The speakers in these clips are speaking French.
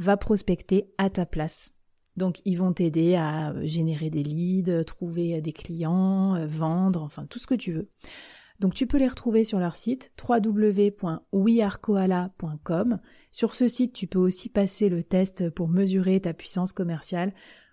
va prospecter à ta place. Donc ils vont t'aider à générer des leads, trouver des clients, vendre, enfin tout ce que tu veux. Donc tu peux les retrouver sur leur site www.wearekoala.com. Sur ce site, tu peux aussi passer le test pour mesurer ta puissance commerciale.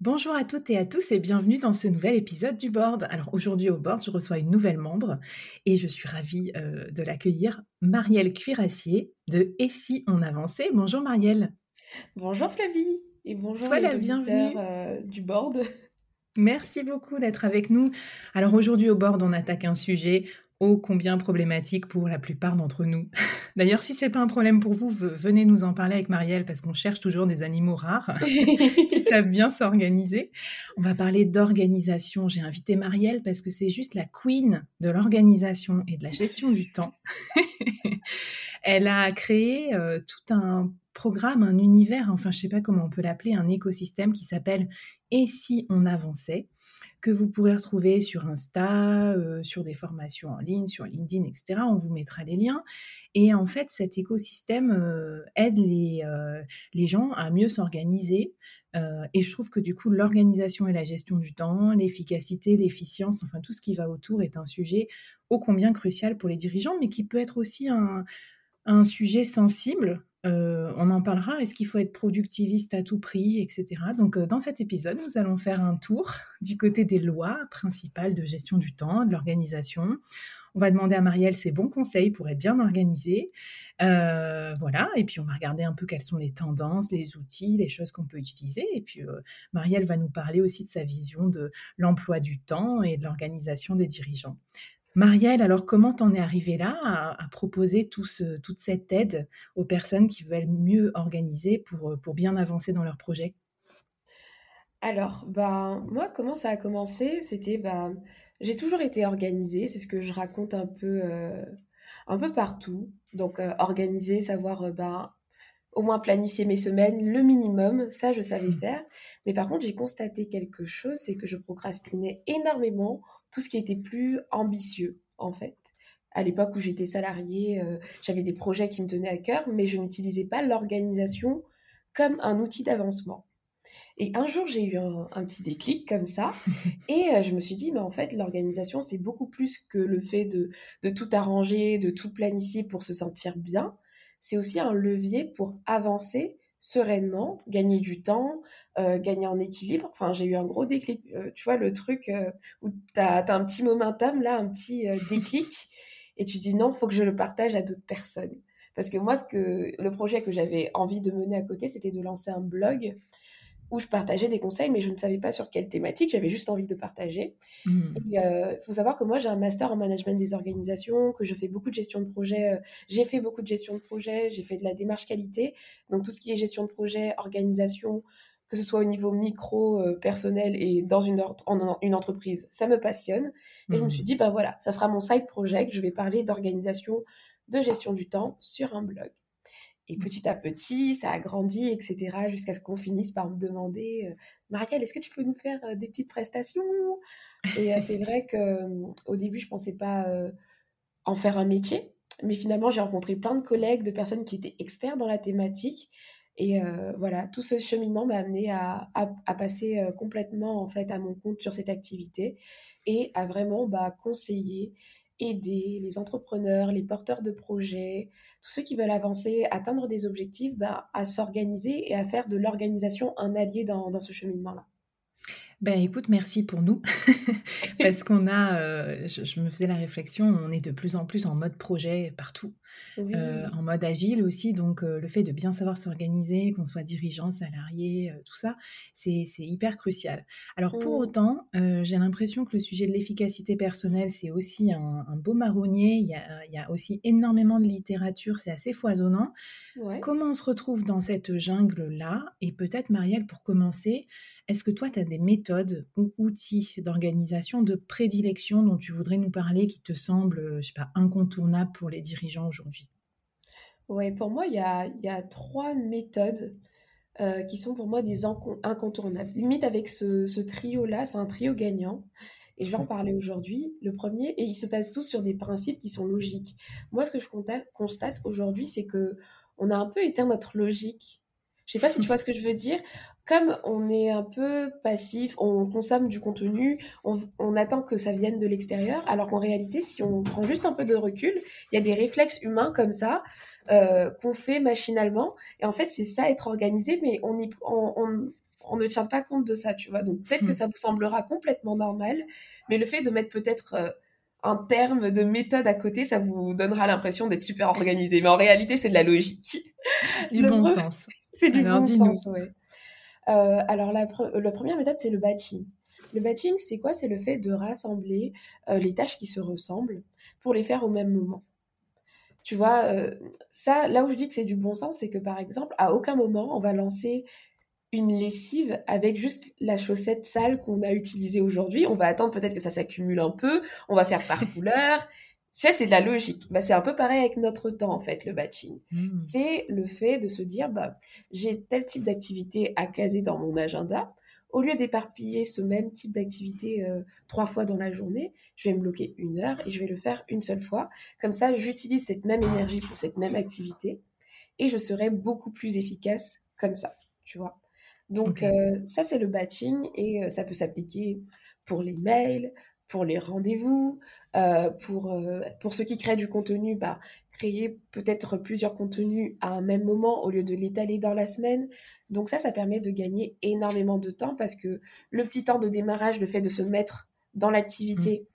Bonjour à toutes et à tous et bienvenue dans ce nouvel épisode du board. Alors aujourd'hui au board, je reçois une nouvelle membre et je suis ravie euh, de l'accueillir, Marielle Cuirassier de Et si on avançait? Bonjour Marielle. Bonjour Flavie et bonjour Sois les la bienvenue. Euh, du board. Merci beaucoup d'être avec nous. Alors aujourd'hui au board, on attaque un sujet ô combien problématique pour la plupart d'entre nous. D'ailleurs, si c'est pas un problème pour vous, venez nous en parler avec Marielle parce qu'on cherche toujours des animaux rares qui savent bien s'organiser. On va parler d'organisation. J'ai invité Marielle parce que c'est juste la queen de l'organisation et de la gestion du temps. Elle a créé euh, tout un programme, un univers, enfin je sais pas comment on peut l'appeler, un écosystème qui s'appelle Et si on avançait? Que vous pourrez retrouver sur Insta, euh, sur des formations en ligne, sur LinkedIn, etc. On vous mettra les liens. Et en fait, cet écosystème euh, aide les, euh, les gens à mieux s'organiser. et je trouve que du coup, l'organisation et la gestion du temps, l'efficacité, l'efficience, enfin tout ce qui va autour est un sujet ô combien crucial pour les dirigeants, mais qui peut être aussi un, un sujet sensible euh, on en parlera. Est-ce qu'il faut être productiviste à tout prix, etc. Donc, euh, dans cet épisode, nous allons faire un tour du côté des lois principales de gestion du temps, de l'organisation. On va demander à Marielle ses bons conseils pour être bien organisée. Euh, voilà. Et puis, on va regarder un peu quelles sont les tendances, les outils, les choses qu'on peut utiliser. Et puis, Marielle va nous parler aussi de sa vision de l'emploi du temps et de l'organisation des dirigeants. Marielle, alors comment t'en es arrivée là à, proposer toute cette aide aux personnes qui veulent mieux organiser pour, euh, bien avancer dans leur projet? Alors, ben, moi, comment ça a commencé? C'était, ben, j'ai toujours été organisée, c'est ce que je raconte un peu, euh, partout. Donc, euh, organiser, savoir ben, au moins planifier mes semaines, le minimum, ça je savais mmh. faire. Mais par contre, j'ai constaté quelque chose, c'est que je procrastinais énormément tout ce qui était plus ambitieux, en fait. À l'époque où j'étais salariée, euh, j'avais des projets qui me tenaient à cœur, mais je n'utilisais pas l'organisation comme un outil d'avancement. Et un jour, j'ai eu un, petit déclic comme ça. et euh, je me suis dit, mais en fait, l'organisation, c'est beaucoup plus que le fait de, de tout arranger, de tout planifier pour se sentir bien. C'est aussi un levier pour avancer sereinement, gagner du temps, euh, gagner en équilibre. Enfin, j'ai eu un gros déclic. Euh, tu vois, le truc où tu as, un petit momentum, là, un petit déclic. Et tu dis, non, faut que je le partage à d'autres personnes. Parce que moi, ce que, le projet que j'avais envie de mener à côté, c'était de lancer un blog où je partageais des conseils, mais je ne savais pas sur quelle thématique, j'avais juste envie de partager. Mmh. Il euh, faut savoir que moi, j'ai un master en management des organisations, que je fais beaucoup de gestion de projet. Euh, j'ai fait beaucoup de gestion de projet, j'ai fait de la démarche qualité. Donc tout ce qui est gestion de projet, organisation, que ce soit au niveau micro, euh, personnel et dans une, en, une entreprise, ça me passionne. Et je me suis dit, ben voilà, ça sera mon side project, je vais parler d'organisation, de gestion du temps sur un blog. Et mmh. petit à petit, ça a grandi, etc., jusqu'à ce qu'on finisse par me demander, euh, Marielle, est-ce que tu peux nous faire euh, des petites prestations? Et euh, c'est vrai qu'au début, je ne pensais pas en faire un métier, mais finalement, j'ai rencontré plein de collègues, de personnes qui étaient experts dans la thématique. Et voilà, tout ce cheminement m'a amené à, à, passer complètement en fait à mon compte sur cette activité et à vraiment bah, conseiller aider les entrepreneurs, les porteurs de projets, tous ceux qui veulent avancer, atteindre des objectifs, bah, à s'organiser et à faire de l'organisation un allié dans, dans ce cheminement-là. Ben écoute, merci pour nous. Parce qu'on a, euh, je, me faisais la réflexion, on est de plus en plus en mode projet partout, euh, en mode agile aussi. Donc euh, le fait de bien savoir s'organiser, qu'on soit dirigeant, salarié, tout ça, c'est hyper crucial. Alors pour mmh. autant, j'ai l'impression que le sujet de l'efficacité personnelle, c'est aussi un, beau marronnier. Il y, a, il y, a, aussi énormément de littérature, c'est assez foisonnant. Comment on se retrouve dans cette jungle-là? Et peut-être, Marielle, pour commencer, est-ce que toi, tu as des méthodes ou outils d'organisation de prédilection dont tu voudrais nous parler qui te semblent, euh, je sais pas, incontournables pour les dirigeants aujourd'hui? Oui, pour moi, il y a, trois méthodes euh, qui sont pour moi des incontournables. Limite avec ce, trio-là, c'est un trio gagnant. Et je vais en parler aujourd'hui. Le premier, et ils se basent tous sur des principes qui sont logiques. Moi, ce que je constate aujourd'hui, c'est que on a un peu éteint notre logique je sais pas si tu vois ce que je veux dire. Comme on est un peu passif, on consomme du contenu, on, attend que ça vienne de l'extérieur, alors qu'en réalité, si on prend juste un peu de recul, il y a des réflexes humains comme ça euh, qu'on fait machinalement. Et en fait, c'est ça être organisé, mais on, y, on, ne tient pas compte de ça, tu vois. Donc peut-être que hmm. ça vous semblera complètement normal, mais le fait de mettre peut-être euh, un terme de méthode à côté, ça vous donnera l'impression d'être super organisé. Mais en réalité, c'est de la logique. Du bon sens. c'est du bon sens, oui. Euh, alors, la, première méthode, c'est le batching. Le batching, c'est quoi? C'est le fait de rassembler euh, les tâches qui se ressemblent pour les faire au même moment. Tu vois, euh, ça, là où je dis que c'est du bon sens, c'est que par exemple, à aucun moment, on va lancer une lessive avec juste la chaussette sale qu'on a utilisée aujourd'hui. On va attendre peut-être que ça s'accumule un peu, on va faire par couleur, c'est de la logique. Bah, c'est un peu pareil avec notre temps, en fait, le batching. Mmh. C'est le fait de se dire, bah, j'ai tel type d'activité à caser dans mon agenda. Au lieu d'éparpiller ce même type d'activité euh, trois fois dans la journée, je vais me bloquer une heure et je vais le faire une seule fois. Comme ça, j'utilise cette même énergie pour cette même activité et je serai beaucoup plus efficace comme ça, tu vois. Donc, euh, ça, c'est le batching et euh, ça peut s'appliquer pour les mails, pour les rendez-vous, euh, pour, euh, pour ceux qui créent du contenu, bah, créer peut-être plusieurs contenus à un même moment au lieu de l'étaler dans la semaine. Donc ça, ça permet de gagner énormément de temps parce que le petit temps de démarrage, le fait de se mettre dans l'activité,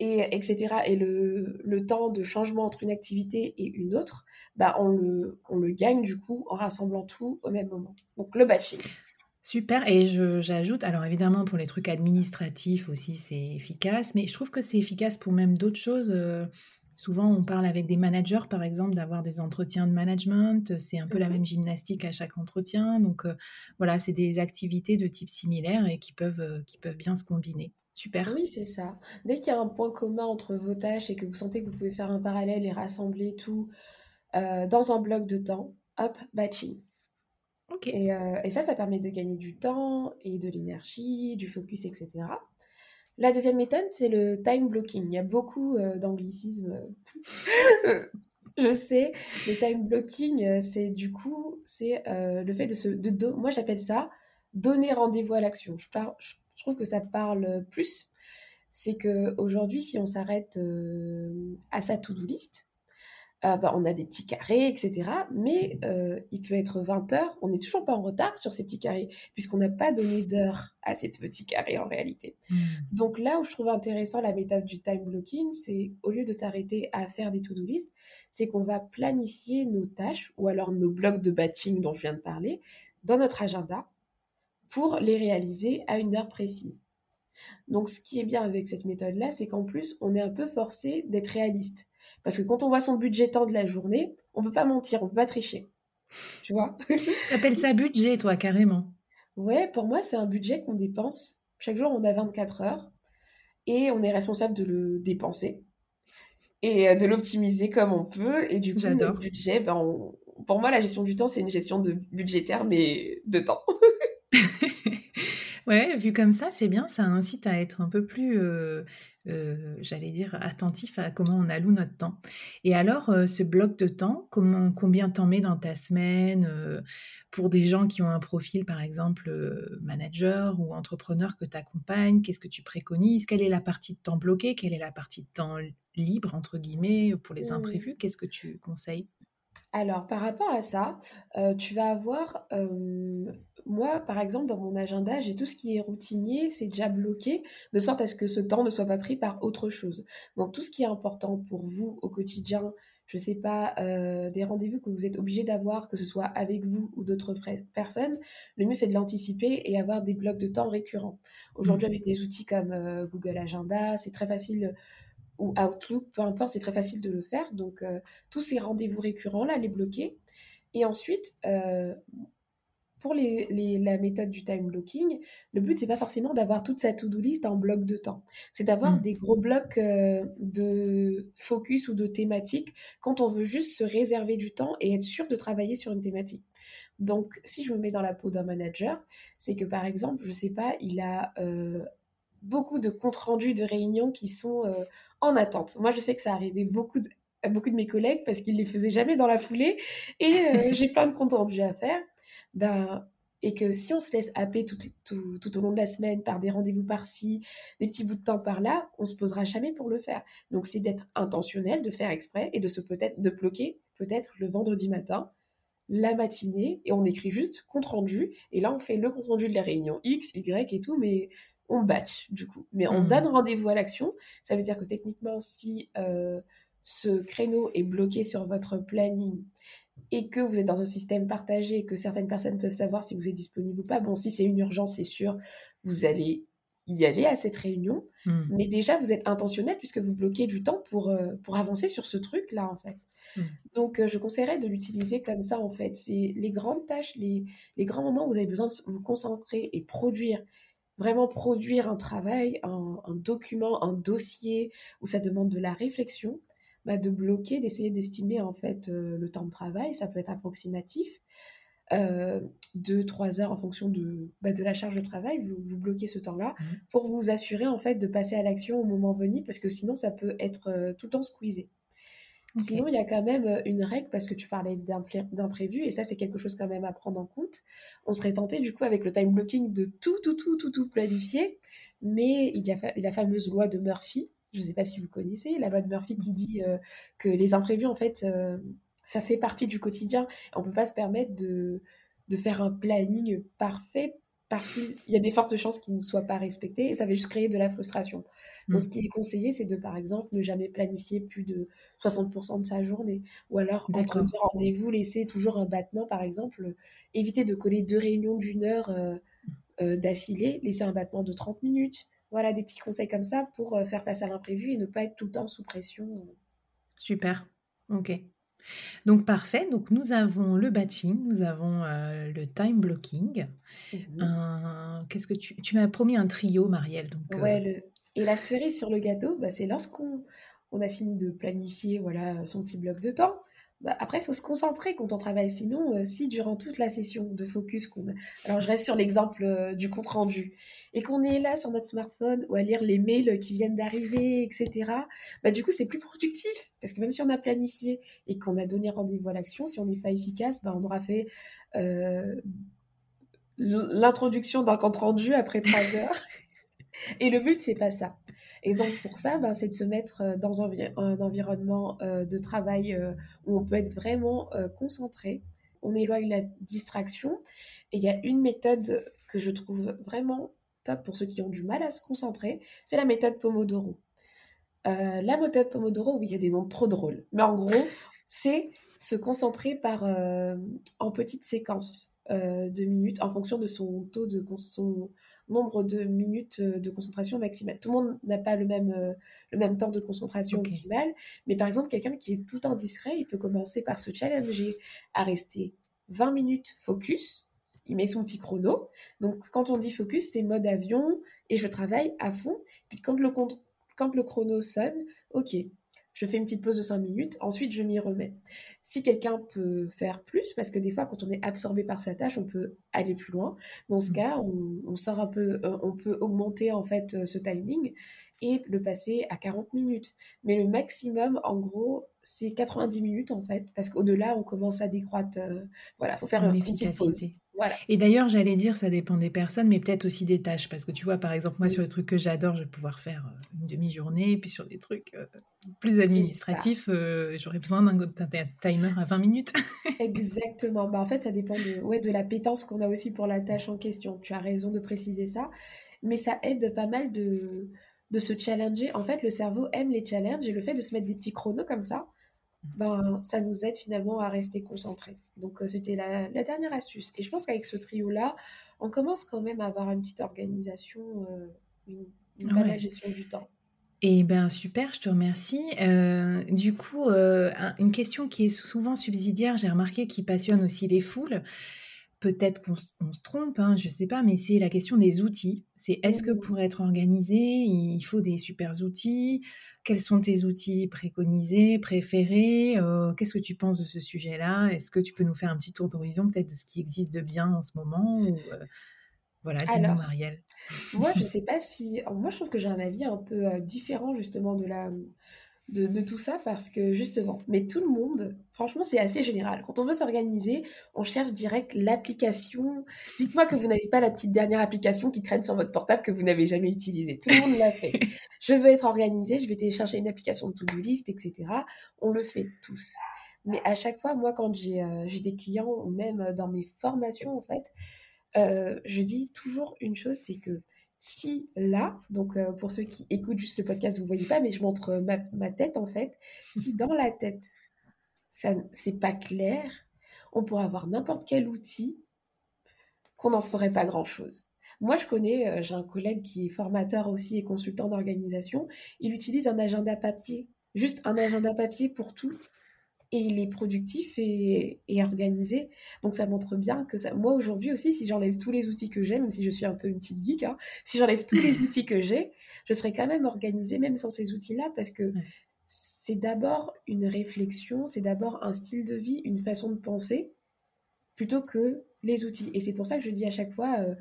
mmh. et etc., et le, le, temps de changement entre une activité et une autre, bah, on, le, on le gagne du coup en rassemblant tout au même moment. Donc le batching. Super. Et j'ajoute, alors évidemment, pour les trucs administratifs aussi, c'est efficace, mais je trouve que c'est efficace pour même d'autres choses. Euh, souvent, on parle avec des managers, par exemple, d'avoir des entretiens de management. C'est un peu la mmh même gymnastique à chaque entretien. Donc, euh, voilà, c'est des activités de type similaire et qui peuvent, euh, qui peuvent bien se combiner. Super. Oui, c'est ça. Dès qu'il y a un point commun entre vos tâches et que vous sentez que vous pouvez faire un parallèle et rassembler tout dans un bloc de temps, hop, batching. Euh, et, ça, ça permet de gagner du temps et de l'énergie, du focus, etc. La deuxième méthode, c'est le time blocking. Il y a beaucoup euh, d'anglicismes. je sais. Le time blocking, euh, c'est du coup, c'est le fait de se... De, moi, j'appelle ça donner rendez-vous à l'action. Je, je, trouve que ça parle plus. C'est qu'aujourd'hui, si on s'arrête à sa to-do list, euh, bah, on a des petits carrés, etc. Mais euh, il peut être 20 heures, on n'est toujours pas en retard sur ces petits carrés, puisqu'on n'a pas donné d'heure à ces petits carrés en réalité. Hmm. Donc là où je trouve intéressant la méthode du time blocking, c'est au lieu de s'arrêter à faire des to-do list, c'est qu'on va planifier nos tâches ou alors nos blocs de batching dont je viens de parler dans notre agenda pour les réaliser à une heure précise. Donc ce qui est bien avec cette méthode-là, c'est qu'en plus, on est un peu forcé d'être réaliste. Parce que quand on voit son budget temps de la journée, on peut pas mentir, on peut pas tricher. Tu vois? Appelles ça budget, toi, carrément Ouais, pour moi, c'est un budget qu'on dépense. Chaque jour, on a 24 heures et on est responsable de le dépenser et euh, de l'optimiser comme on peut. Et du coup, le budget, ben, pour moi, la gestion du temps, c'est une gestion de budgétaire, mais de temps. ouais, vu comme ça, c'est bien, ça incite à être un peu plus euh, euh, j'allais dire, attentif à comment on alloue notre temps. Et alors, euh, ce bloc de temps, comment, combien t'en mets dans ta semaine pour des gens qui ont un profil, par exemple, manager ou entrepreneur que tu accompagnes Qu'est-ce que tu préconises? Quelle est la partie de temps bloqué Quelle est la partie de temps libre, entre guillemets, pour les mmh. imprévus? Qu'est-ce que tu conseilles? Alors, par rapport à ça, tu vas avoir, moi, par exemple, dans mon agenda, j'ai tout ce qui est routinier, c'est déjà bloqué, de sorte à ce que ce temps ne soit pas pris par autre chose. Donc, tout ce qui est important pour vous au quotidien, je ne sais pas, des rendez-vous que vous êtes obligé d'avoir, que ce soit avec vous ou d'autres personnes, le mieux c'est de l'anticiper et avoir des blocs de temps récurrents. Aujourd'hui, mmh. avec des outils comme Google Agenda, c'est très facile ou Outlook, peu importe, c'est très facile de le faire. Donc, euh, tous ces rendez-vous récurrents, là, les bloquer. Et ensuite, euh, pour les, la méthode du time blocking, le but, c'est pas forcément d'avoir toute sa to-do list en bloc de temps. C'est d'avoir mmh. des gros blocs euh, de focus ou de thématique quand on veut juste se réserver du temps et être sûr de travailler sur une thématique. Donc, si je me mets dans la peau d'un manager, c'est que par exemple, je sais pas, il a beaucoup de comptes rendus de réunions qui sont euh, en attente. Moi, je sais que ça arrivait beaucoup à beaucoup de mes collègues parce qu'ils les faisaient jamais dans la foulée et euh, j'ai plein de comptes rendus à faire. Ben, et que si on se laisse happer tout, tout, au long de la semaine par des rendez-vous par-ci, des petits bouts de temps par-là, on se posera jamais pour le faire. Donc c'est d'être intentionnel, de faire exprès et de se peut-être de bloquer peut-être le vendredi matin, la matinée et on écrit juste compte rendu et là on fait le compte rendu de la réunion X, Y et tout, mais on batch du coup. Mais on mmh. donne rendez-vous à l'action. Ça veut dire que techniquement, si euh, ce créneau est bloqué sur votre planning et que vous êtes dans un système partagé, que certaines personnes peuvent savoir si vous êtes disponible ou pas, bon, si c'est une urgence, c'est sûr, vous allez y aller à cette réunion. Mmh. Mais déjà, vous êtes intentionnel puisque vous bloquez du temps pour, euh, pour avancer sur ce truc-là, en fait. Mmh. Donc, euh, je conseillerais de l'utiliser comme ça, en fait. C'est les grandes tâches, les, les grands moments où vous avez besoin de vous concentrer et produire vraiment produire un travail, un, document, un dossier où ça demande de la réflexion, bah, de bloquer, d'essayer d'estimer en fait euh, le temps de travail, ça peut être approximatif, euh, deux, trois heures en fonction de, bah, de la charge de travail, vous, vous bloquez ce temps-là mmh. pour vous assurer en fait de passer à l'action au moment venu parce que sinon ça peut être euh, tout le temps squeezé. Sinon, il y a quand même euh, une règle parce que tu parlais d'imprévu et ça, c'est quelque chose quand même à prendre en compte. On serait tenté du coup avec le time blocking de tout, tout, tout, tout, tout planifier, mais il y a la fameuse loi de Murphy. Je ne sais pas si vous connaissez la loi de Murphy qui dit euh, que les imprévus, en fait, euh, ça fait partie du quotidien. On ne peut pas se permettre de, de faire un planning parfait parce qu'il y a des fortes chances qu'il ne soit pas respecté et ça va juste créer de la frustration. Donc, ce mmh. qui est conseillé, c'est de, par exemple, ne jamais planifier plus de 60% de sa journée. Ou alors, entre deux rendez-vous, laisser toujours un battement, par exemple, éviter de coller deux réunions d'une heure euh, euh, d'affilée, laisser un battement de 30 minutes. Voilà, des petits conseils comme ça pour euh, faire face à l'imprévu et ne pas être tout le temps sous pression. Super. Ok. Donc parfait, donc nous avons le batching, nous avons euh, le time blocking. Mmh qu'est-ce que tu, tu m'as promis un trio, Marielle. Donc, euh ouais, et la cerise sur le gâteau, bah, c'est lorsqu'on on a fini de planifier voilà son petit bloc de temps. Bah, après, il faut se concentrer quand on travaille. Sinon, euh, si durant toute la session de focus qu'on a... Alors, je reste sur l'exemple du compte rendu et qu'on est là sur notre smartphone ou à lire les mails qui viennent d'arriver, etc., bah, du coup, c'est plus productif. Parce que même si on a planifié et qu'on a donné rendez-vous à l'action, si on n'est pas efficace, bah, on aura fait euh, l'introduction d'un compte rendu après trois heures. Et le but, c'est pas ça. Et donc, pour ça, ben, c'est de se mettre euh, dans un, environnement euh, de travail euh, où on peut être vraiment concentré. On éloigne la distraction. Et il y a une méthode que je trouve vraiment top pour ceux qui ont du mal à se concentrer, c'est la méthode Pomodoro. la méthode Pomodoro, oui, il y a des noms trop drôles. Mais en gros, c'est se concentrer par, en petites séquences de minutes en fonction de son taux de son, nombre de minutes euh, de concentration maximale. Tout le monde n'a pas le même, euh, le même temps de concentration optimale, mais par exemple, quelqu'un qui est tout le temps discret, il peut commencer par se challenger à rester 20 minutes focus. Il met son petit chrono. Donc, quand on dit focus, c'est mode avion et je travaille à fond. Puis, quand le, quand le chrono sonne, ok, je fais une petite pause de 5 minutes, ensuite je m'y remets. Si quelqu'un peut faire plus, parce que des fois quand on est absorbé par sa tâche, on peut aller plus loin. Dans ce mmh. cas, on, sort un peu, on peut augmenter en fait euh, ce timing et le passer à 40 minutes. Mais le maximum, en gros, c'est 90 minutes en fait, parce qu'au-delà, on commence à décroître. Euh, voilà, il faut faire une petite pause. Et d'ailleurs, j'allais dire, ça dépend des personnes, mais peut-être aussi des tâches. Parce que tu vois, par exemple, moi, sur les trucs que j'adore, je vais pouvoir faire euh, une demi-journée. Puis sur des trucs euh, plus administratifs, euh, j'aurais besoin d'un timer à 20 minutes. Exactement. Bah, en fait, ça dépend de, ouais, de la pétence qu'on a aussi pour la tâche en question. Tu as raison de préciser ça. Mais ça aide pas mal de, de se challenger. En fait, le cerveau aime les challenges et le fait de se mettre des petits chronos comme ça, ben, ça nous aide finalement à rester concentrés. Donc, euh, c'était la, dernière astuce. Et je pense qu'avec ce trio-là, on commence quand même à avoir une petite organisation, euh, une, une gestion du temps. Eh bien, super, je te remercie. Euh, du coup, une question qui est souvent subsidiaire, j'ai remarqué, qui passionne aussi les foules. Peut-être qu'on se trompe, hein, je ne sais pas, mais c'est la question des outils. C'est est-ce que mmh. pour être organisé, il faut des super outils? Quels sont tes outils préconisés, préférés? Euh, Qu'est-ce que tu penses de ce sujet-là? Est-ce que tu peux nous faire un petit tour d'horizon peut-être de ce qui existe de bien en ce moment ou, euh, Voilà, dis-nous Marielle. Moi, je ne sais pas si... Moi, je trouve que j'ai un avis un peu euh, différent justement de la de, tout ça parce que justement, mais tout le monde, franchement, c'est assez général. Quand on veut s'organiser, on cherche direct l'application. Dites-moi que vous n'avez pas la petite dernière application qui traîne sur votre portable que vous n'avez jamais utilisée. Tout le monde l'a fait. je veux être organisé, je vais télécharger une application de to-do list, etc. On le fait tous. Mais à chaque fois, moi, quand j'ai euh, des clients ou même dans mes formations, en fait, euh, je dis toujours une chose, c'est que si là, donc euh, pour ceux qui écoutent juste le podcast, vous voyez pas, mais je montre euh, ma, tête en fait. Si dans la tête, ça c'est pas clair, on pourrait avoir n'importe quel outil qu'on n'en ferait pas grand chose. Moi, je connais, euh, j'ai un collègue qui est formateur aussi et consultant d'organisation. Il utilise un agenda papier, juste un agenda papier pour tout et il est productif et, organisé. Donc ça montre bien que ça. Moi aujourd'hui aussi, si j'enlève tous les outils que j'ai, même si je suis un peu une petite geek, hein, si j'enlève tous les outils que j'ai, je serais quand même organisée même sans ces outils-là parce que c'est d'abord une réflexion, c'est d'abord un style de vie, une façon de penser plutôt que les outils. Et c'est pour ça que je dis à chaque fois. Euh,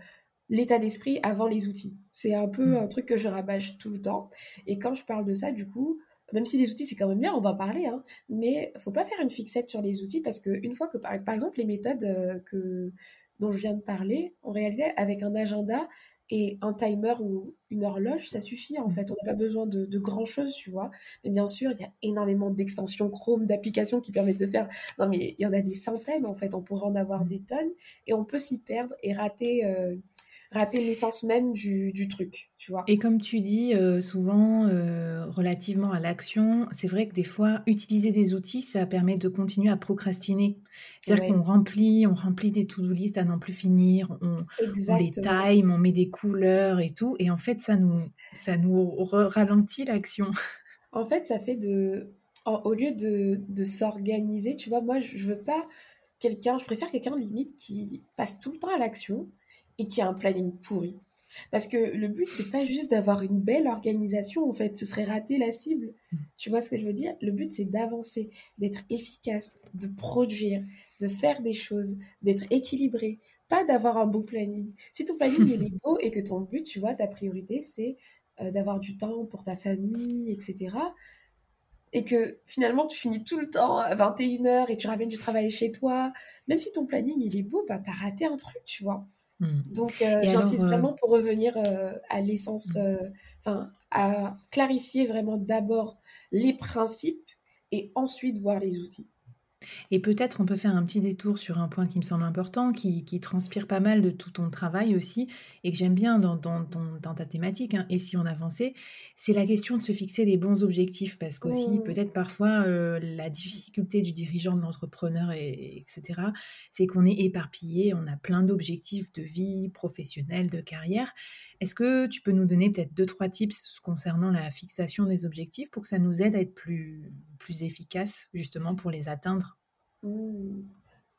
l'état d'esprit avant les outils. C'est un peu mmh. un truc que je rabâche tout le temps. Et quand je parle de ça, du coup, même si les outils c'est quand même bien, on va en parler, hein, mais faut pas faire une fixette sur les outils parce qu'une fois que, par, exemple, les méthodes euh, que, dont je viens de parler, en réalité, avec un agenda et un timer ou une horloge, ça suffit en fait. On n'a pas besoin de, de, grand chose, tu vois. Mais bien sûr, il y a énormément d'extensions Chrome, d'applications qui permettent de faire. Non, mais il y en a des centaines en fait. On pourrait en avoir des tonnes et on peut s'y perdre et rater. Euh, rater l'essence même du, truc, tu vois. Et comme tu dis euh, souvent, euh, relativement à l'action, c'est vrai que des fois, utiliser des outils, ça permet de continuer à procrastiner. C'est-à-dire qu'on remplit, on remplit des to-do list à n'en plus finir, on, les time, on met des couleurs et tout, et en fait, ça nous, ça nous ralentit l'action. En fait, ça fait de... au lieu de, de s'organiser, tu vois, moi, je veux pas quelqu'un, je préfère quelqu'un limite qui passe tout le temps à l'action et qui a un planning pourri. Parce que le but, c'est pas juste d'avoir une belle organisation, en fait, ce serait rater la cible. Mm. Tu vois ce que je veux dire? Le but, c'est d'avancer, d'être efficace, de produire, de faire des choses, d'être équilibré, pas d'avoir un beau planning. Si ton planning il est beau et que ton but, tu vois, ta priorité, c'est euh, d'avoir du temps pour ta famille, etc. Et que finalement, tu finis tout le temps à 21h et tu ramènes du travail chez toi, même si ton planning il est beau, bah, tu as raté un truc, tu vois. Mmh. Donc, euh, j'insiste euh, vraiment pour revenir euh, à l'essence, mmh. enfin, à clarifier vraiment d'abord les principes et ensuite voir les outils. Et peut-être on peut faire un petit détour sur un point qui me semble important, qui, transpire pas mal de tout ton travail aussi, et que j'aime bien dans, dans, ta thématique, hein, et si on avançait, c'est la question de se fixer des bons objectifs, parce qu'aussi peut-être parfois euh, la difficulté du dirigeant, de l'entrepreneur, et, etc., c'est qu'on est éparpillé, on a plein d'objectifs de vie professionnelle, de carrière. Est-ce que tu peux nous donner peut-être deux, trois tips concernant la fixation des objectifs pour que ça nous aide à être plus, plus efficace justement pour les atteindre?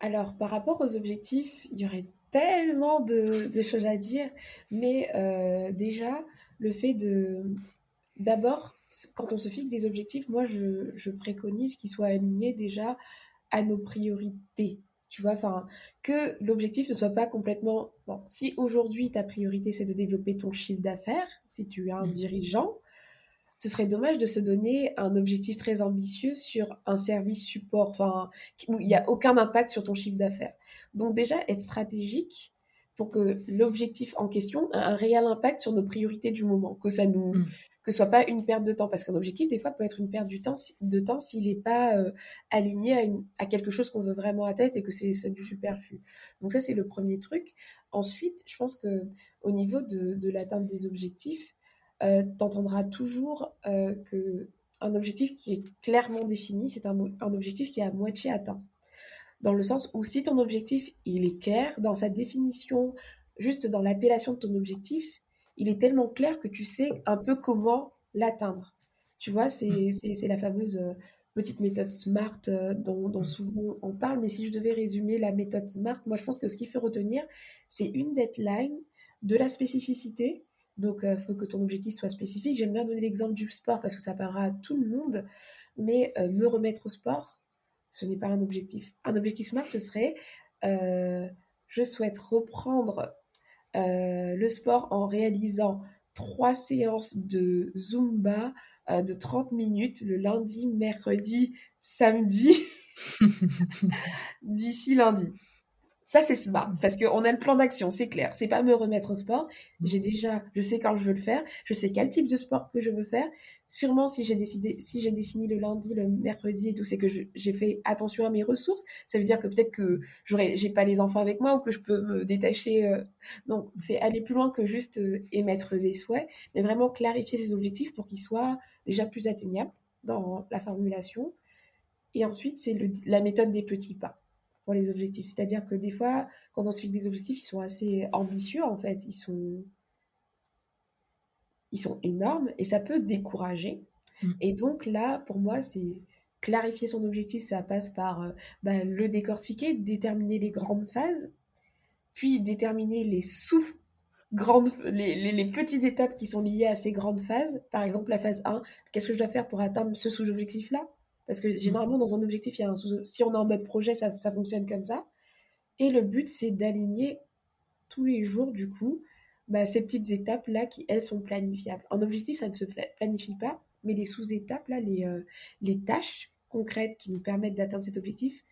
Alors, par rapport aux objectifs, il y aurait tellement de, choses à dire, mais euh, déjà, le fait de... D'abord, quand on se fixe des objectifs, moi, je, je préconise qu'ils soient alignés déjà à nos priorités. Tu vois, enfin, que l'objectif ne soit pas complètement. Bon, si aujourd'hui ta priorité c'est de développer ton chiffre d'affaires, si tu es un mmh. dirigeant, ce serait dommage de se donner un objectif très ambitieux sur un service support, enfin, où il n'y a aucun impact sur ton chiffre d'affaires. Donc, déjà, être stratégique pour que l'objectif en question ait un réel impact sur nos priorités du moment, que ça nous, mmh que ce soit pas une perte de temps. Parce qu'un objectif, des fois, peut être une perte du temps, de temps s'il n'est pas euh, aligné à, quelque chose qu'on veut vraiment atteindre et que c'est du superflu. Donc ça, c'est le premier truc. Ensuite, je pense que au niveau de, l'atteinte des objectifs, euh, tu entendras toujours euh, que un objectif qui est clairement défini, c'est un, un objectif qui est à moitié atteint. Dans le sens où si ton objectif, il est clair dans sa définition, juste dans l'appellation de ton objectif, il est tellement clair que tu sais un peu comment l'atteindre. Tu vois, c'est mmh. la fameuse euh, petite méthode SMART euh, dont, mmh. souvent on parle. Mais si je devais résumer la méthode SMART, moi je pense que ce qu'il faut retenir, c'est une deadline, de la spécificité. Donc, il euh, faut que ton objectif soit spécifique. J'aime bien donner l'exemple du sport parce que ça parlera à tout le monde. Mais me remettre au sport, ce n'est pas un objectif. Un objectif SMART, ce serait je souhaite reprendre euh, le sport en réalisant trois séances de Zumba euh, de 30 minutes le lundi, mercredi, samedi, d'ici lundi. Ça, c'est smart parce qu'on a le plan d'action, c'est clair. C'est pas me remettre au sport. J'ai déjà, je sais quand je veux le faire, je sais quel type de sport que je veux faire. Sûrement, si j'ai décidé, si j'ai défini le lundi, le mercredi et tout, c'est que j'ai fait attention à mes ressources. Ça veut dire que peut-être que j'aurais, j'ai pas les enfants avec moi ou que je peux me détacher. Euh. Donc, c'est aller plus loin que juste euh, émettre des souhaits, mais vraiment clarifier ses objectifs pour qu'ils soient déjà plus atteignables dans la formulation. Et ensuite, c'est la méthode des petits pas les objectifs. C'est-à-dire que des fois, quand on se fixe des objectifs, ils sont assez ambitieux en fait, ils sont, ils sont énormes et ça peut décourager. Mm. Et donc là, pour moi, c'est clarifier son objectif, ça passe par euh, bah, le décortiquer, déterminer les grandes phases, puis déterminer les sous grandes, les, les, petites étapes qui sont liées à ces grandes phases. Par exemple, la phase 1, qu'est-ce que je dois faire pour atteindre ce sous-objectif-là? Parce que généralement, dans un objectif, il y a un si on est en mode projet, ça, ça fonctionne comme ça. Et le but, c'est d'aligner tous les jours, du coup, bah, ces petites étapes-là qui, elles, sont planifiables. En objectif, ça ne se planifie pas, mais les sous-étapes, là, les, euh, les tâches concrètes qui nous permettent d'atteindre cet objectif,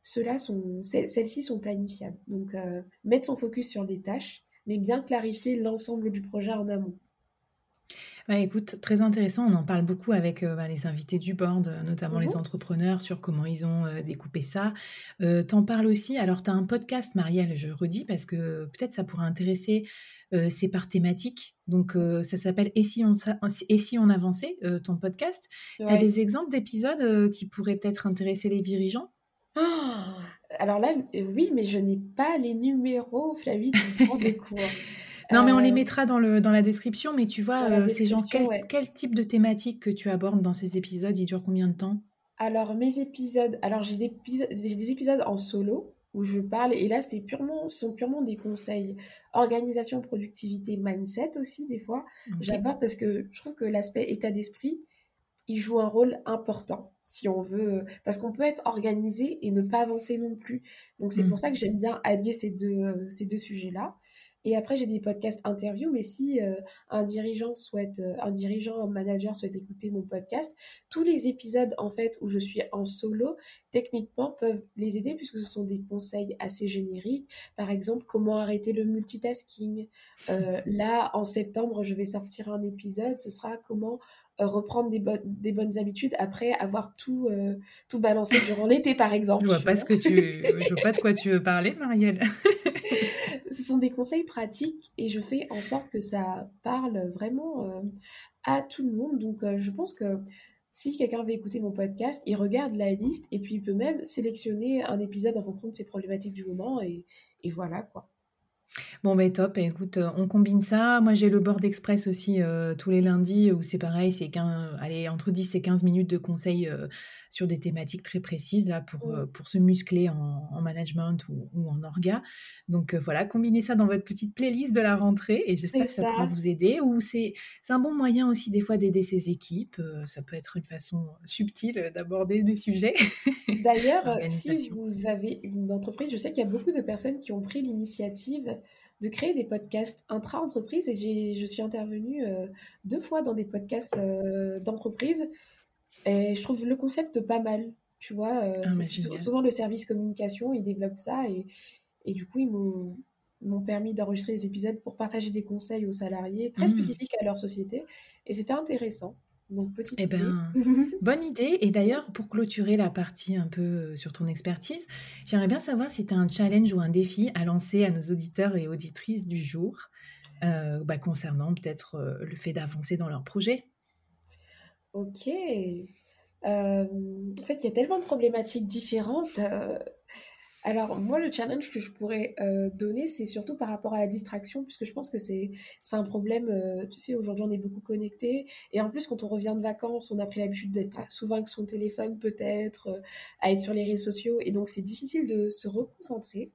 ceux sont, celles-ci sont planifiables. Donc, euh, mettre son focus sur les tâches, mais bien clarifier l'ensemble du projet en amont. Bah, écoute, très intéressant. On en parle beaucoup avec euh, bah, les invités du board, euh, notamment les mmh entrepreneurs, sur comment ils ont euh, découpé ça. T'en parles aussi. Alors, tu as un podcast, Marielle, je redis, parce que peut-être ça pourrait intéresser. c'est par thématique. Donc, ça s'appelle Et si on, Et si on avançait, ton podcast. Tu as des exemples d'épisodes qui pourraient peut-être intéresser les dirigeants? Oh Alors là, oui, mais je n'ai pas les numéros, Flavie, du cours. Non, mais on les euh, mettra dans, le, dans la description. Mais tu vois, euh, c'est genre quel, quel, type de thématique que tu abordes dans ces épisodes Ils durent combien de temps? Alors, mes épisodes. Alors, j'ai des, des épisodes en solo où je parle. Et là, c'est purement, ce sont purement des conseils. Organisation, productivité, mindset aussi, des fois. J'aborde parce que je trouve que l'aspect état d'esprit, il joue un rôle important si on veut, parce qu'on peut être organisé et ne pas avancer non plus. Donc c'est mmh. pour ça que j'aime bien allier ces deux, ces deux sujets-là. Et après, j'ai des podcasts interviews, mais si euh, un dirigeant souhaite, euh, un dirigeant, un manager souhaite écouter mon podcast, tous les épisodes, en fait, où je suis en solo, techniquement, peuvent les aider puisque ce sont des conseils assez génériques. Par exemple, comment arrêter le multitasking. Euh, là, en septembre, je vais sortir un épisode, ce sera comment reprendre des, des, bonnes habitudes après avoir tout, tout balancé durant l'été, par exemple. Je vois pas ce que tu, je vois pas de quoi tu veux parler, Marielle. ce sont des conseils pratiques et je fais en sorte que ça parle vraiment euh, à tout le monde. Donc, euh, je pense que si quelqu'un veut écouter mon podcast, il regarde la liste et puis il peut même sélectionner un épisode en fonction de ses problématiques du moment et, et voilà quoi. Bon, ben top. Écoute, euh, on combine ça. Moi, j'ai le board express aussi tous les lundis où c'est pareil, c'est allez, entre 10 et 15 minutes de conseils sur des thématiques très précises là pour, mmh. euh, pour se muscler en, management ou, en orga. Donc euh, voilà, combinez ça dans votre petite playlist de la rentrée et j'espère que ça, pourra vous aider. Ou c'est un bon moyen aussi des fois d'aider ses équipes. Euh, ça peut être une façon subtile d'aborder des sujets. D'ailleurs, si vous avez une entreprise, je sais qu'il y a beaucoup de personnes qui ont pris l'initiative de créer des podcasts intra-entreprise et je suis intervenue deux fois dans des podcasts d'entreprise et je trouve le concept pas mal. Tu vois, euh, ah, souvent le service communication, ils développent ça et, et du coup, ils m'ont permis d'enregistrer des épisodes pour partager des conseils aux salariés très mmh. spécifiques à leur société. Et c'était intéressant. Donc, petite eh Ben, bonne idée. Et d'ailleurs, pour clôturer la partie un peu euh, sur ton expertise, j'aimerais bien savoir si tu as un challenge ou un défi à lancer à nos auditeurs et auditrices du jour euh, bah, concernant peut-être le fait d'avancer dans leur projet. Ok. En fait, il y a tellement de problématiques différentes. Alors, moi, le challenge que je pourrais donner, c'est surtout par rapport à la distraction, puisque je pense que c'est un problème. tu sais, aujourd'hui, on est beaucoup connecté. Et en plus, quand on revient de vacances, on a pris l'habitude d'être souvent avec son téléphone, peut-être, à être sur les réseaux sociaux. Et donc, c'est difficile de se reconcentrer.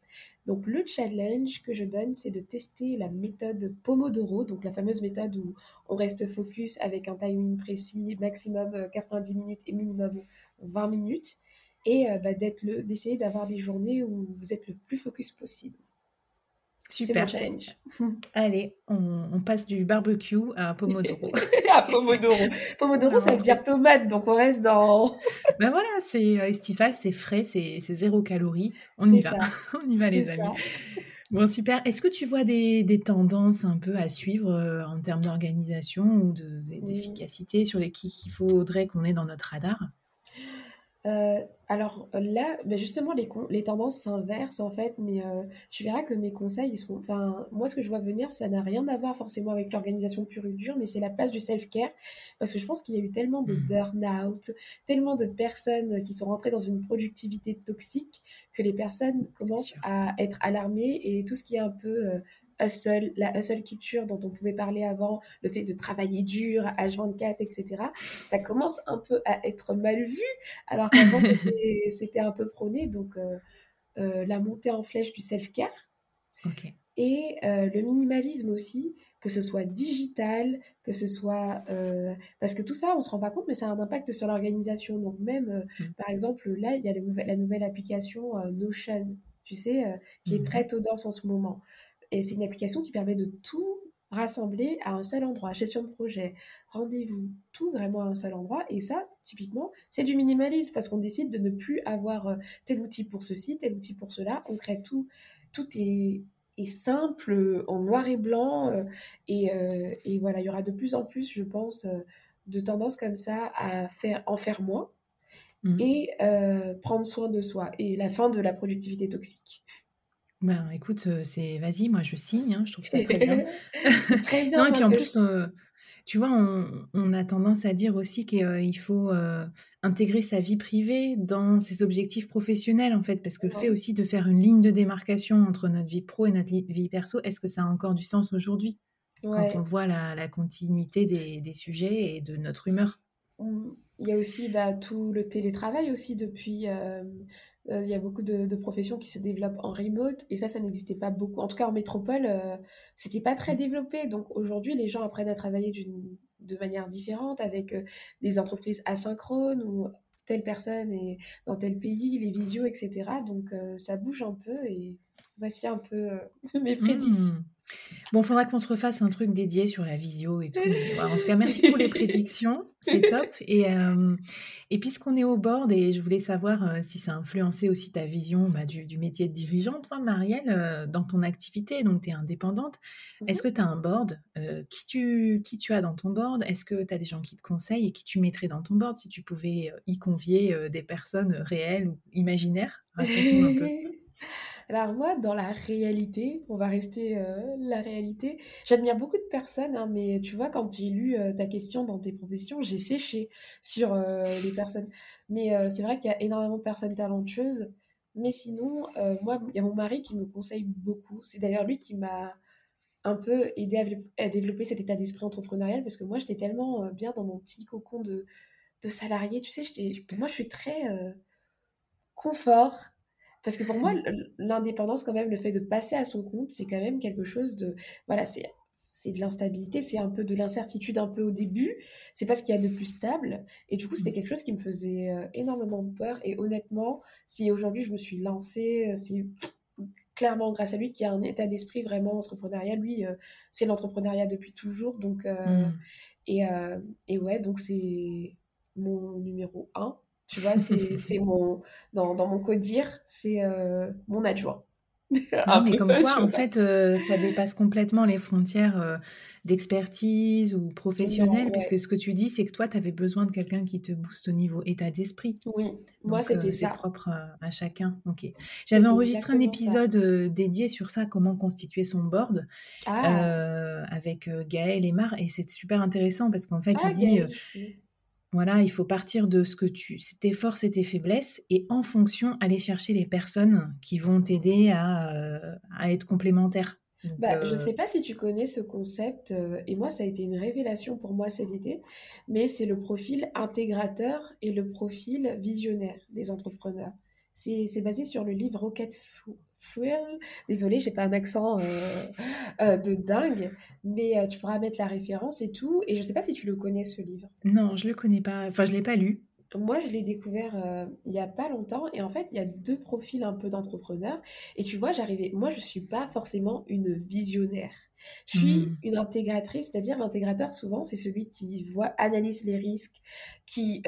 Donc le challenge que je donne, c'est de tester la méthode Pomodoro, donc la fameuse méthode où on reste focus avec un timing précis, maximum 90 euh, minutes et minimum 20 minutes, et euh, bah, d'essayer d'avoir des journées où vous êtes le plus focus possible. Super. challenge. Allez, on, passe du barbecue à Pomodoro. à Pomodoro. Pomodoro, ça veut dire tomate, donc on reste dans. ben voilà, c'est euh, estival, c'est frais, c'est zéro calorie. On y va. on y va, les amis. Bon, super. Est-ce que tu vois des, tendances un peu à suivre euh, en termes d'organisation ou mmh. d'efficacité sur les qui il faudrait qu'on ait dans notre radar? Euh, alors là, bah, justement, les, les tendances s'inversent en fait, mais euh, tu verras que mes conseils, ils seront. Enfin, moi, ce que je vois venir, ça n'a rien à voir forcément avec l'organisation pure et dure, mais c'est la place du self-care. Parce que je pense qu'il y a eu tellement de mmh. burn-out, tellement de personnes qui sont rentrées dans une productivité toxique que les personnes commencent à être alarmées et tout ce qui est un peu euh, hustle, la hustle culture dont on pouvait parler avant, le fait de travailler dur, H24, etc., ça commence un peu à être mal vu, alors qu'avant c'était un peu prôné. Donc, euh, euh, la montée en flèche du self-care et euh, le minimalisme aussi, que ce soit digital, que ce soit... parce que tout ça, on ne se rend pas compte, mais ça a un impact sur l'organisation. Donc même, mmh. par exemple, là, il y a la nouvelle application Notion, tu sais, qui est mmh. très tendance en ce moment. Et c'est une application qui permet de tout rassembler à un seul endroit. Gestion de projet, rendez-vous, tout vraiment à un seul endroit. Et ça, typiquement, c'est du minimalisme parce qu'on décide de ne plus avoir euh, tel outil pour ceci, tel outil pour cela. On crée tout. Tout est, simple, euh, en noir et blanc. Euh, et, voilà, il y aura de plus en plus, je pense, de tendances comme ça à faire, en faire moins. Mmh. et prendre soin de soi et la fin de la productivité toxique. Ben, écoute, c'est vas-y, moi je signe, hein, je trouve ça très bien. très bien. Non, et puis en plus, tu vois, on, a tendance à dire aussi qu'il faut intégrer sa vie privée dans ses objectifs professionnels, en fait, parce que le fait aussi de faire une ligne de démarcation entre notre vie pro et notre vie perso, est-ce que ça a encore du sens aujourd'hui quand on voit la, continuité des, des, sujets et de notre humeur? Il y a aussi bah, tout le télétravail aussi depuis il y a beaucoup de, professions qui se développent en remote et ça, ça n'existait pas beaucoup. En tout cas, en métropole, euh, c'était pas très développé. Donc aujourd'hui, les gens apprennent à travailler de manière différente avec euh, des entreprises asynchrones ou telle personne est dans tel pays, les visios, etc. Donc ça bouge un peu et voici un peu mes prédictions. Bon, il faudra qu'on se refasse un truc dédié sur la visio et tout. en tout cas, merci pour les prédictions, c'est top. Et, et puisqu'on est au board, et je voulais savoir si ça a influencé aussi ta vision bah, du, métier de dirigeante, toi, Marielle, dans ton activité, donc tu es indépendante. Est-ce que tu as un board qui, tu, qui tu as dans ton board? Est-ce que tu as des gens qui te conseillent et qui tu mettrais dans ton board si tu pouvais y convier des personnes réelles ou imaginaires? Raconte-nous un peu. Alors moi, dans la réalité, on va rester euh, la réalité. J'admire beaucoup de personnes, hein, mais tu vois, quand j'ai lu euh, ta question dans tes propositions, j'ai séché sur euh, les personnes. Mais c'est vrai qu'il y a énormément de personnes talentueuses. Mais sinon, moi, il y a mon mari qui me conseille beaucoup. C'est d'ailleurs lui qui m'a un peu aidé à, développer cet état d'esprit entrepreneurial parce que moi, j'étais tellement bien dans mon petit cocon de, de salarié. Tu sais, moi, je suis très confort parce que pour moi, l'indépendance, quand même, le fait de passer à son compte, c'est quand même quelque chose de. Voilà, c'est c'est de l'instabilité, c'est un peu de l'incertitude un peu au début, c'est pas ce qu'il y a de plus stable. Et du coup, c'était mmh. quelque chose qui me faisait euh, énormément peur. Et honnêtement, si aujourd'hui je me suis lancée, euh, c'est clairement grâce à lui qui a un état d'esprit vraiment entrepreneurial. Lui, euh, c'est l'entrepreneuriat depuis toujours. Donc, mmh. et, et ouais, donc c'est mon numéro un. Tu vois, c'est mon. Dans, dans, mon codir, c'est euh, mon adjoint. Non, mais comme quoi, en fait, euh, ça dépasse complètement les frontières euh, d'expertise ou professionnelle, puisque ce que tu dis, c'est que toi, tu avais besoin de quelqu'un qui te booste au niveau état d'esprit. Oui, moi, c'était ça. C'est propre à, chacun. Ok. J'avais enregistré un épisode dédié sur ça, comment constituer son board, ah. avec Gaël et Mar, et c'est super intéressant parce qu'en fait, ah, il dit. Voilà, il faut partir de ce que tu, tes forces et tes faiblesses, et en fonction, aller chercher les personnes qui vont t'aider à, euh, être complémentaires. bah, Je ne euh sais pas si tu connais ce concept, euh, et moi, ça a été une révélation pour moi cet été, mais c'est le profil intégrateur et le profil visionnaire des entrepreneurs. C'est basé sur le livre Rocket Fuel. Désolée, j'ai pas un accent euh, euh, de dingue, mais euh, tu pourras mettre la référence et tout. Et je sais pas si tu le connais ce livre. Non, je le connais pas. Enfin, je l'ai pas lu. Moi, je l'ai découvert il y a pas longtemps et en fait, il y a deux profils un peu d'entrepreneurs. Et tu vois, j'arrivais. Moi, je suis pas forcément une visionnaire. Je suis hmm. une intégratrice, c'est-à-dire l'intégrateur, souvent, c'est celui qui voit, analyse les risques, qui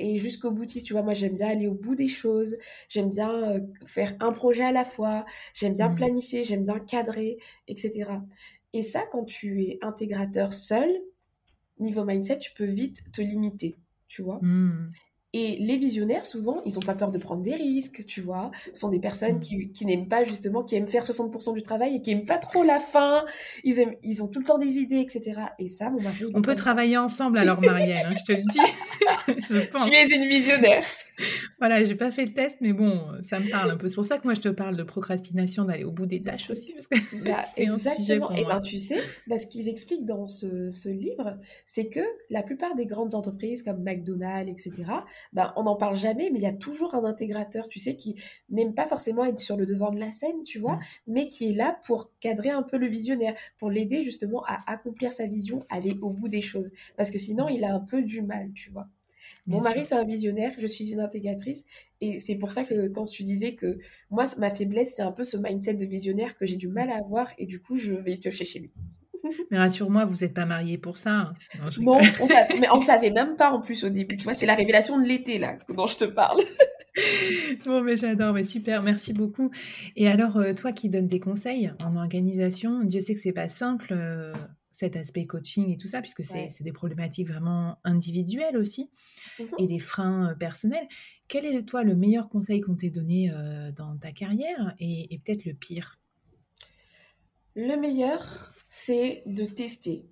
et jusqu'au boutiste. Tu vois, moi, j'aime bien aller au bout des choses. J'aime bien euh, faire un projet à la fois. J'aime bien mmh. planifier. J'aime bien cadrer, etc. Et ça, quand tu es intégrateur seul, niveau mindset, tu peux vite te limiter, tu vois. Mmh. Et les visionnaires, souvent, ils n'ont pas peur de prendre des risques, tu vois. Ce sont des personnes mm. qui, qui n'aiment pas, justement, qui aiment faire 60% du travail et qui n'aiment pas trop la fin. Ils, aiment, ils ont tout le temps des idées, etc. Et ça, mon mari. On peut travailler ensemble alors, Marielle, hein, je te le dis. je pense. Tu es une visionnaire. voilà, j'ai pas fait le test, mais bon, ça me parle un peu. C'est pour ça que moi, je te parle de procrastination, d'aller au bout des tâches aussi. Parce que bah, exactement. et ben, tu sais, bah, ce qu'ils expliquent dans ce, ce livre, c'est que la plupart des grandes entreprises comme McDonald's, etc., ben, on n'en parle jamais, mais il y a toujours un intégrateur, tu sais, qui n'aime pas forcément être sur le devant de la scène, tu vois, mmh. mais qui est là pour cadrer un peu le visionnaire, pour l'aider justement à accomplir sa vision, aller au bout des choses. Parce que sinon, il a un peu du mal, tu vois. Mon mari, c'est un visionnaire, je suis une intégratrice. Et c'est pour ça que quand tu disais que moi, ma faiblesse, c'est un peu ce mindset de visionnaire que j'ai du mal à avoir et du coup, je vais piocher chez lui. Mais rassure-moi, vous n'êtes pas mariés pour ça. Hein. Non, on savait, mais on savait même pas en plus au début. Tu vois, c'est la révélation de l'été là dont je te parle. bon, mais j'adore, mais super, merci beaucoup. Et alors, euh, toi qui donnes des conseils en organisation, Dieu sait que c'est pas simple. Euh, cet aspect coaching et tout ça, puisque c'est des problématiques vraiment individuelles aussi, mmh et des freins euh, personnels. Quel est, toi, le meilleur conseil qu'on t'ait donné dans ta carrière et, et peut-être le pire? Le meilleur, c'est de tester.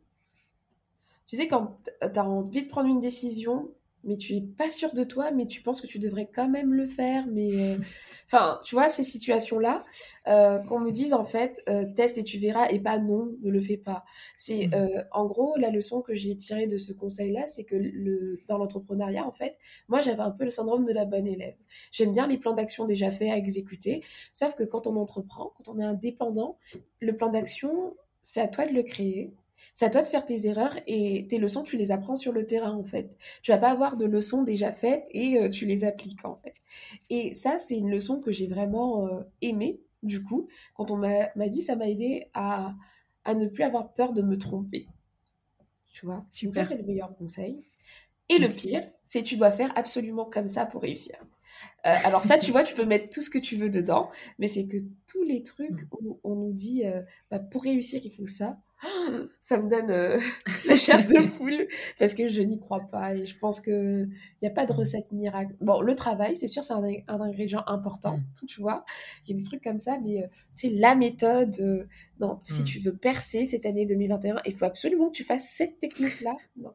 Tu sais, quand tu as envie de prendre une décision, mais tu es pas sûr de toi, mais tu penses que tu devrais quand même le faire, mais euh, enfin, tu vois ces situations-là, euh, qu'on me dise en fait, euh, teste et tu verras, et pas non, ne le fais pas. C'est mmh. en gros la leçon que j'ai tirée de ce conseil-là, c'est que le dans l'entrepreneuriat en fait, moi j'avais un peu le syndrome de la bonne élève. J'aime bien les plans d'action déjà faits à exécuter, sauf que quand on entreprend, quand on est indépendant, le plan d'action c'est à toi de le créer. C'est à toi de faire tes erreurs et tes leçons, tu les apprends sur le terrain en fait. Tu vas pas avoir de leçons déjà faites et euh, tu les appliques en fait. Et ça, c'est une leçon que j'ai vraiment euh, aimée du coup, quand on m'a dit, ça m'a aidé à, à ne plus avoir peur de me tromper. Tu vois? Donc ça, c'est le meilleur conseil. Et le pire, c'est tu dois faire absolument comme ça pour réussir. Euh, alors ça, tu vois, tu peux mettre tout ce que tu veux dedans, mais c'est que tous les trucs mm. où on nous dit euh, bah, pour réussir, il faut ça, ça me donne euh, la chair de poule parce que je n'y crois pas et je pense que il n'y a pas de recette miracle. Bon, le travail, c'est sûr, c'est un, ingrédient important, mm. tu vois. Il y a des trucs comme ça, mais c'est la méthode. non, si mm. tu veux percer cette année 2021, il faut absolument que tu fasses cette technique-là. Non.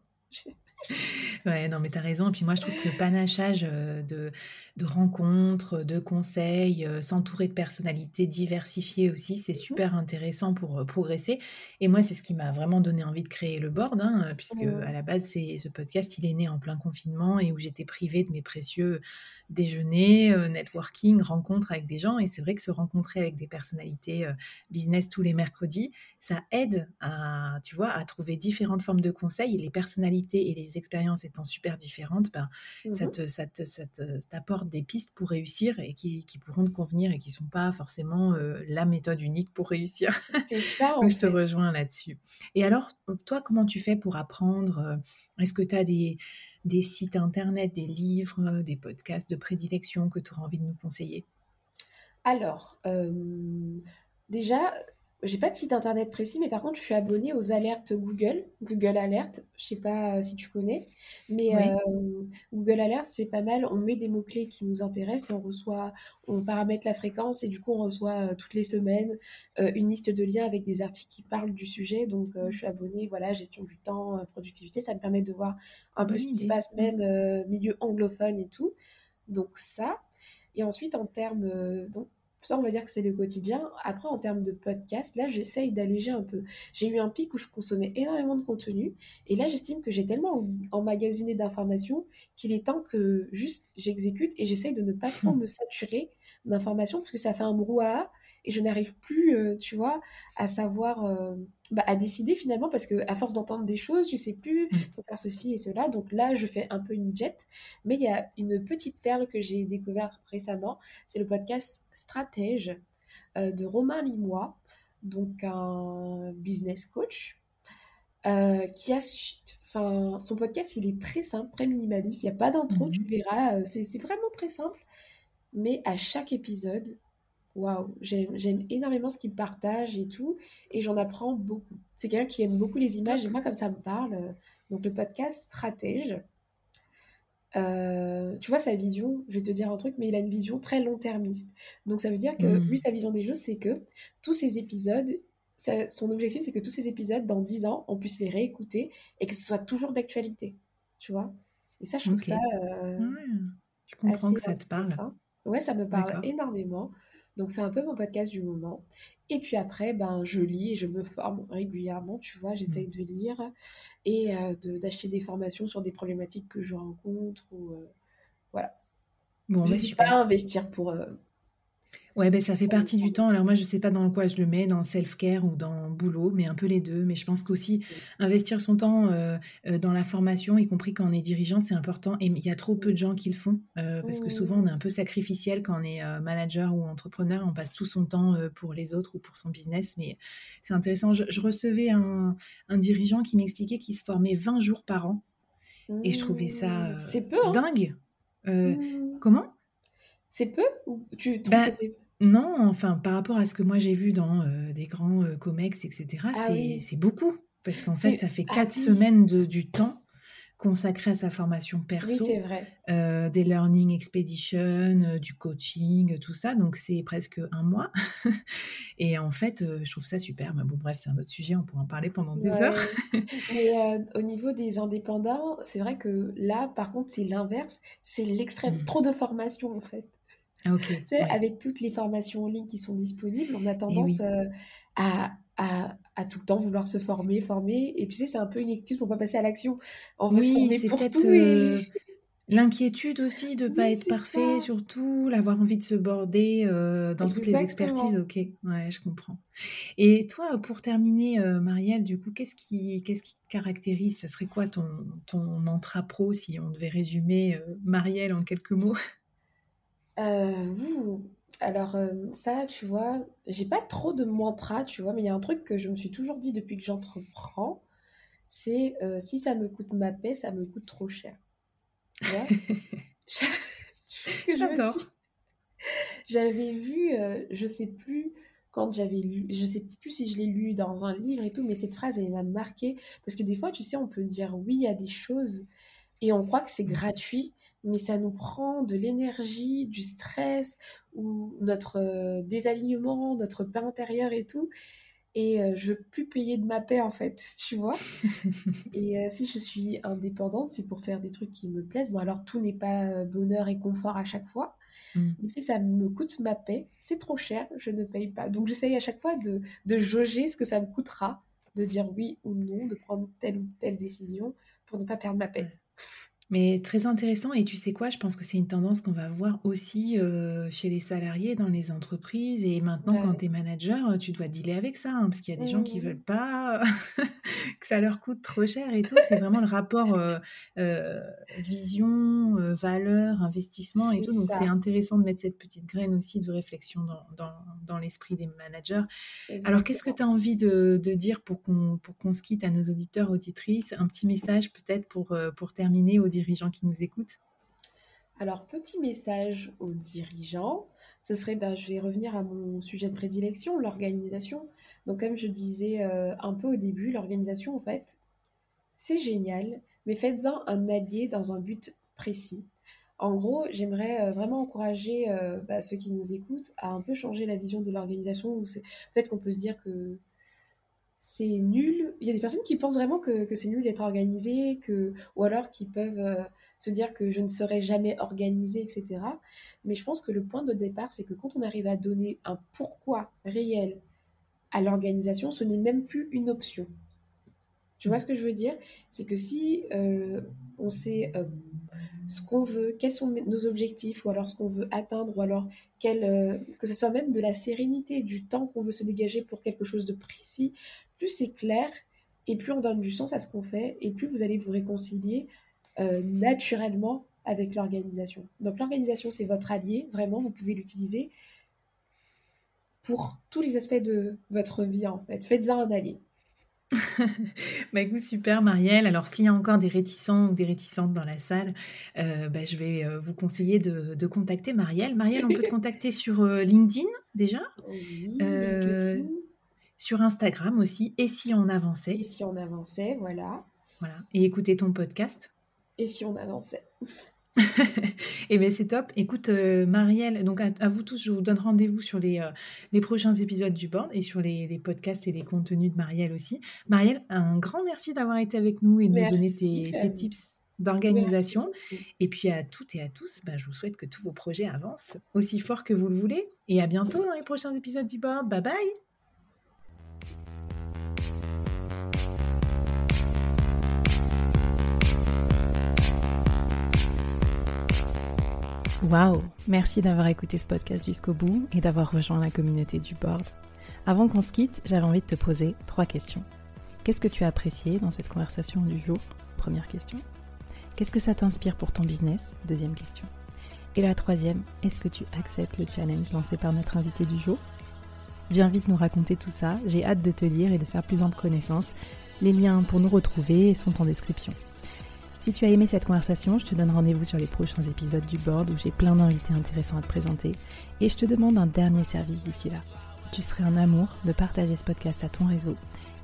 Ouais, non, mais tu as raison. Et puis moi, je trouve que le panachage de, de rencontres, de conseils, s'entourer de personnalités diversifiées aussi, c'est mmh super intéressant pour progresser. Et moi, c'est ce qui m'a vraiment donné envie de créer le board, hein, puisque mmh. à la base, c'est ce podcast, il est né en plein confinement et où j'étais privée de mes précieux déjeuners, networking, rencontres avec des gens. Et c'est vrai que se rencontrer avec des personnalités business tous les mercredis, ça aide à, tu vois, à trouver différentes formes de conseils. Et les personnalités et les expériences étant super différentes, ben, ça, mmh te, ça, te, ça t'apporte des pistes pour réussir et qui, qui, pourront te convenir et qui ne sont pas forcément la méthode unique pour réussir. C'est ça. je te rejoins là-dessus. Et alors, toi, comment tu fais pour apprendre Est-ce que tu as des, des sites internet, des livres, des podcasts de prédilection que tu auras envie de nous conseiller? Alors, déjà, j'ai pas de site internet précis, mais par contre, je suis abonnée aux alertes Google, Google Alert. Je sais pas si tu connais, mais euh, Google Alert, c'est pas mal. On met des mots-clés qui nous intéressent et on reçoit, on paramètre la fréquence et du coup, on reçoit euh, toutes les semaines euh, une liste de liens avec des articles qui parlent du sujet. Donc, je suis abonnée, voilà, gestion du temps, productivité. Ça me permet de voir un peu ce qui se passe, même milieu anglophone et tout. Donc, ça. Et ensuite, en termes. donc, ça, on va dire que c'est le quotidien. Après, en termes de podcast, là, j'essaye d'alléger un peu. J'ai eu un pic où je consommais énormément de contenu. Et là, j'estime que j'ai tellement emmagasiné d'informations qu'il est temps que juste j'exécute et j'essaye de ne pas trop me saturer d'informations parce que ça fait un brouhaha et je n'arrive plus, euh, tu vois, à savoir, euh, bah, à décider finalement parce que à force d'entendre des choses, je sais plus, mm. faut faire ceci et cela. Donc là, je fais un peu une jet, mais il y a une petite perle que j'ai découvert récemment, c'est le podcast Stratège euh, de Romain Limois, donc un business coach. qui a enfin son podcast il est très simple très minimaliste il n'y a pas d'intro tu mm-hmm. verras c'est vraiment très simple mais à chaque épisode waouh, j'aime énormément ce qu'il partage et tout, et j'en apprends beaucoup. C'est quelqu'un qui aime beaucoup les images, et moi, comme ça me parle. Euh, donc, le podcast Stratège, euh, tu vois, sa vision, je vais te dire un truc, mais il a une vision très long-termiste. Donc, ça veut dire que mmh. lui, sa vision des choses, c'est que tous ces épisodes, son objectif, c'est que tous ces épisodes, dans 10 ans, on puisse les réécouter et que ce soit toujours d'actualité. Tu vois? Et ça, je trouve ça. Euh, je comprends que ça te parle. Ouais, ça me parle énormément. Donc c'est un peu mon podcast du moment. Et puis après, ben, je lis et je me forme régulièrement, tu vois, j'essaye de lire et euh, d'acheter des formations sur des problématiques que je rencontre. Ou, euh, voilà. Bon, je ne suis pas à investir pour, euh, Ouais, ben, ça fait partie du temps. Alors moi, je sais pas dans quoi je le mets, dans self-care ou dans boulot, mais un peu les deux. Mais je pense qu'aussi investir son temps euh, euh, dans la formation, y compris quand on est dirigeant, c'est important. Et il y a trop peu de gens qui le font, euh, parce que souvent on est un peu sacrificiel quand on est manager ou entrepreneur. On passe tout son temps pour les autres ou pour son business. Mais c'est intéressant. Je, recevais un, dirigeant qui m'expliquait qu'il se formait 20 jours par an. Et je trouvais ça c'est peu, hein. dingue. Mmh. Comment? C'est peu ou tu trouves bah, que c'est non, enfin, par rapport à ce que moi j'ai vu dans des grands comex, etc., ah c'est beaucoup. Parce qu'en fait, ça fait ah quatre semaines de, du temps consacré à sa formation perso. Oui, c'est vrai. des learning expedition, du coaching, tout ça. Donc, c'est presque un mois. Et en fait, je trouve ça super. Mais bon, bref, c'est un autre sujet. On pourra en parler pendant des heures. Mais au niveau des indépendants, c'est vrai que là, par contre, c'est l'inverse. C'est l'extrême. Mmh. Trop de formation, en fait. Ah, avec toutes les formations en ligne qui sont disponibles, on a tendance euh, à, à, tout le temps vouloir se former, former. Et tu sais, c'est un peu une excuse pour pas passer à l'action. On veut se former pour tout. Euh, l'inquiétude aussi de ne pas être parfait, surtout, l'avoir envie de se border euh, dans toutes les expertises. Ok, ouais, je comprends. Et toi, pour terminer, Marielle, du coup, qu'est-ce qui, qu'est-ce qui caractérise? Ce serait quoi ton, ton intra-pro si on devait résumer Marielle en quelques mots? euh, Alors ça, tu vois, j'ai pas trop de mantra, tu vois, mais il y a un truc que je me suis toujours dit depuis que j'entreprends, c'est si ça me coûte ma paix, ça me coûte trop cher. Tu vois? Ce que J'adore. J'avais vu, je sais plus quand j'avais lu, je sais plus si je l'ai lu dans un livre et tout, mais cette phrase, elle m'a marqué parce que des fois, tu sais, on peut dire oui à des choses et on croit que c'est gratuit, mais ça nous prend de l'énergie, du stress ou notre euh, désalignement, notre paix intérieure et tout. Et euh, je peux plus payer de ma paix en fait, tu vois. et euh, si je suis indépendante, c'est pour faire des trucs qui me plaisent. Bon, alors tout n'est pas bonheur et confort à chaque fois. Mm. Mais si ça me coûte ma paix, c'est trop cher, je ne paye pas. Donc j'essaye à chaque fois de, de jauger ce que ça me coûtera, de dire oui ou non, de prendre telle ou telle décision pour ne pas perdre ma paix. Mais très intéressant et tu sais quoi? Je pense que c'est une tendance qu'on va voir aussi, chez les salariés dans les entreprises et maintenant quand tu es manager, tu dois dealer avec ça, hein, parce qu'il y a des gens qui veulent pas que ça leur coûte trop cher et tout. C'est vraiment le rapport, vision, valeur, investissement et tout. Donc c'est intéressant de mettre cette petite graine aussi de réflexion dans dans l'esprit des managers. Alors qu'est-ce que tu as envie de de dire pour qu'on qu'on se quitte à nos auditeurs, auditrices? Un petit message peut-être pour, pour terminer aux dirigeants qui nous écoutent alors, petit message aux dirigeants, ce serait, ben, je vais revenir à mon sujet de prédilection, l'organisation. Donc, comme je disais euh, un peu au début, l'organisation, en fait, c'est génial, mais faites-en un allié dans un but précis. En gros, j'aimerais euh, vraiment encourager euh, bah, ceux qui nous écoutent à un peu changer la vision de l'organisation. Peut-être qu'on peut se dire que c'est nul. Il y a des personnes qui pensent vraiment que, c'est nul d'être organisé, ou alors qui peuvent euh, se dire que je ne serai jamais organisé, etc. Mais je pense que le point de départ, c'est que quand on arrive à donner un pourquoi réel à l'organisation, ce n'est même plus une option. Tu vois ce que je veux dire? C'est que si euh, on sait euh, ce qu'on veut, quels sont nos objectifs, ou alors ce qu'on veut atteindre, ou alors que ce soit même de la sérénité, du temps qu'on veut se dégager pour quelque chose de précis, plus c'est clair et plus on donne du sens à ce qu'on fait et plus vous allez vous réconcilier euh, naturellement avec l'organisation. Donc l'organisation, c'est votre allié, vraiment, vous pouvez l'utiliser pour tous les aspects de votre vie en fait. Faites-en un allié. bah écoute, super Marielle. Alors s'il y a encore des réticents ou des réticentes dans la salle, euh, bah, je vais euh, vous conseiller de, contacter Marielle. Marielle, on peut te contacter sur LinkedIn déjà? Oui, sur Instagram aussi, et si on avançait. Et si on avançait, voilà. Voilà. Et écouter ton podcast. Et si on avançait. et eh bien c'est top. Écoute, euh, Marielle, donc à, vous tous, je vous donne rendez-vous sur les, euh, les prochains épisodes du board et sur les, podcasts et les contenus de Marielle aussi. Marielle, un grand merci d'avoir été avec nous et de nous donner tes, tips d'organisation. Et puis à toutes et à tous, bah, je vous souhaite que tous vos projets avancent aussi fort que vous le voulez. Et à bientôt dans les prochains épisodes du board. Bye bye Waouh Merci d'avoir écouté ce podcast jusqu'au bout et d'avoir rejoint la communauté du board. Avant qu'on se quitte, j'avais envie de te poser trois questions. Qu'est-ce que tu as apprécié dans cette conversation du jour? Première question. Qu'est-ce que ça t'inspire pour ton business? Deuxième question. Et la troisième, est-ce que tu acceptes le challenge lancé par notre invité du jour? Viens vite nous raconter tout ça, j'ai hâte de te lire et de faire plus ample connaissance. Les liens pour nous retrouver sont en description. Si tu as aimé cette conversation, je te donne rendez-vous sur les prochains épisodes du board où j'ai plein d'invités intéressants à te présenter. Et je te demande un dernier service d'ici là. Tu serais un amour de partager ce podcast à ton réseau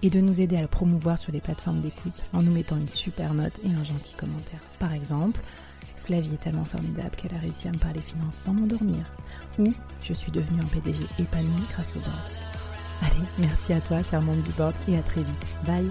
et de nous aider à le promouvoir sur les plateformes d'écoute en nous mettant une super note et un gentil commentaire. Par exemple, Flavie est tellement formidable qu'elle a réussi à me parler finances sans m'endormir. Ou je suis devenue un PDG épanoui grâce au board. Allez, merci à toi, cher membre du board, et à très vite. Bye